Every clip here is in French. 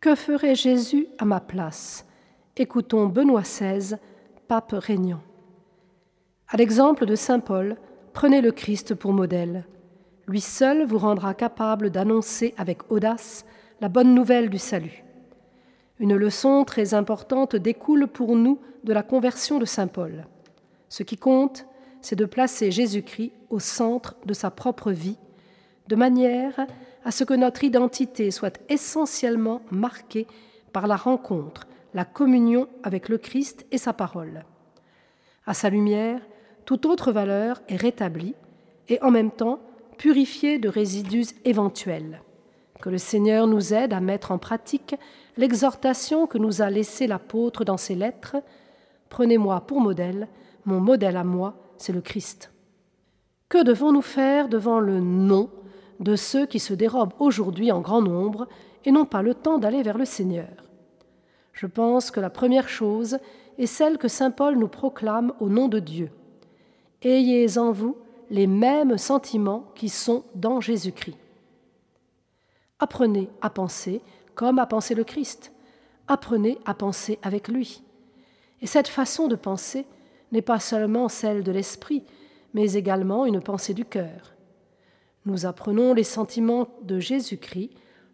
Que ferait Jésus à ma place? Écoutons Benoît XVI, pape régnant. À l'exemple de Saint Paul, prenez le Christ pour modèle. Lui seul vous rendra capable d'annoncer avec audace la bonne nouvelle du salut. Une leçon très importante découle pour nous de la conversion de Saint Paul. Ce qui compte, c'est de placer Jésus-Christ au centre de sa propre vie, de manière à ce que notre identité soit essentiellement marquée par la rencontre, la communion avec le Christ et sa parole. À sa lumière, toute autre valeur est rétablie et en même temps purifiée de résidus éventuels. Que le Seigneur nous aide à mettre en pratique l'exhortation que nous a laissée l'apôtre dans ses lettres. Prenez-moi pour modèle, mon modèle à moi, c'est le Christ. Que devons-nous faire devant le non de ceux qui se dérobent aujourd'hui en grand nombre et n'ont pas le temps d'aller vers le Seigneur Je pense que la première chose est celle que Saint Paul nous proclame au nom de Dieu. Ayez en vous les mêmes sentiments qui sont dans Jésus-Christ. Apprenez à penser comme a pensé le Christ. Apprenez à penser avec lui. Et cette façon de penser n'est pas seulement celle de l'esprit, mais également une pensée du cœur. Nous apprenons les sentiments de Jésus-Christ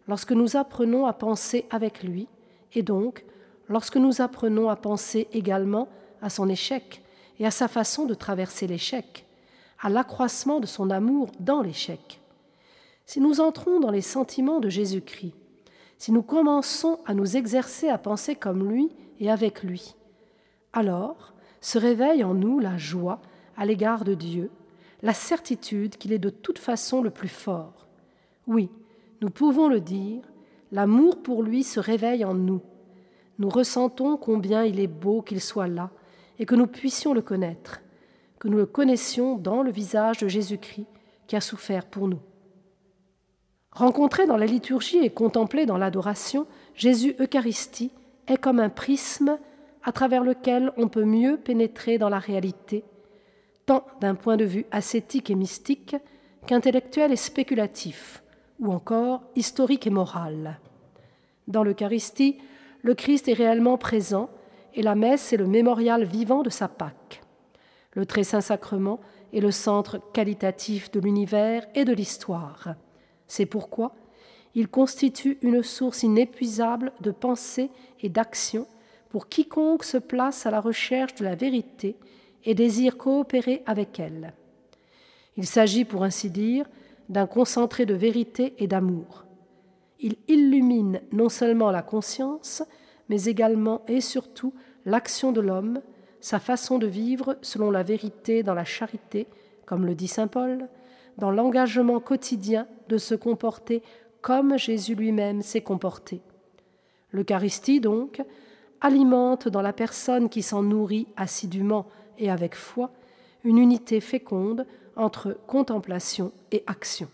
lorsque nous apprenons à penser avec lui, et donc lorsque nous apprenons à penser également à son échec et à sa façon de traverser l'échec, à l'accroissement de son amour dans l'échec. Si nous entrons dans les sentiments de Jésus-Christ, si nous commençons à nous exercer à penser comme lui et avec lui, alors se réveille en nous la joie à l'égard de Dieu, la certitude qu'il est de toute façon le plus fort. Oui, nous pouvons le dire, l'amour pour lui se réveille en nous. Nous ressentons combien il est beau qu'il soit là et que nous puissions le connaître, que nous le connaissions dans le visage de Jésus-Christ qui a souffert pour nous. Rencontré dans la liturgie et contemplé dans l'adoration, Jésus Eucharistie est comme un prisme à travers lequel on peut mieux pénétrer dans la réalité, tant d'un point de vue ascétique et mystique qu'intellectuel et spéculatif, ou encore historique et moral. Dans l'Eucharistie, le Christ est réellement présent et la messe est le mémorial vivant de sa Pâque. Le très saint sacrement est le centre qualitatif de l'univers et de l'histoire. C'est pourquoi il constitue une source inépuisable de pensée et d'action pour quiconque se place à la recherche de la vérité et désire coopérer avec elle. Il s'agit, pour ainsi dire, d'un concentré de vérité et d'amour. Il illumine non seulement la conscience, mais également et surtout l'action de l'homme, sa façon de vivre selon la vérité dans la charité, comme le dit Saint Paul, dans l'engagement quotidien de se comporter comme Jésus lui-même s'est comporté. L'Eucharistie, donc, alimente dans la personne qui s'en nourrit assidûment et avec foi une unité féconde entre contemplation et action.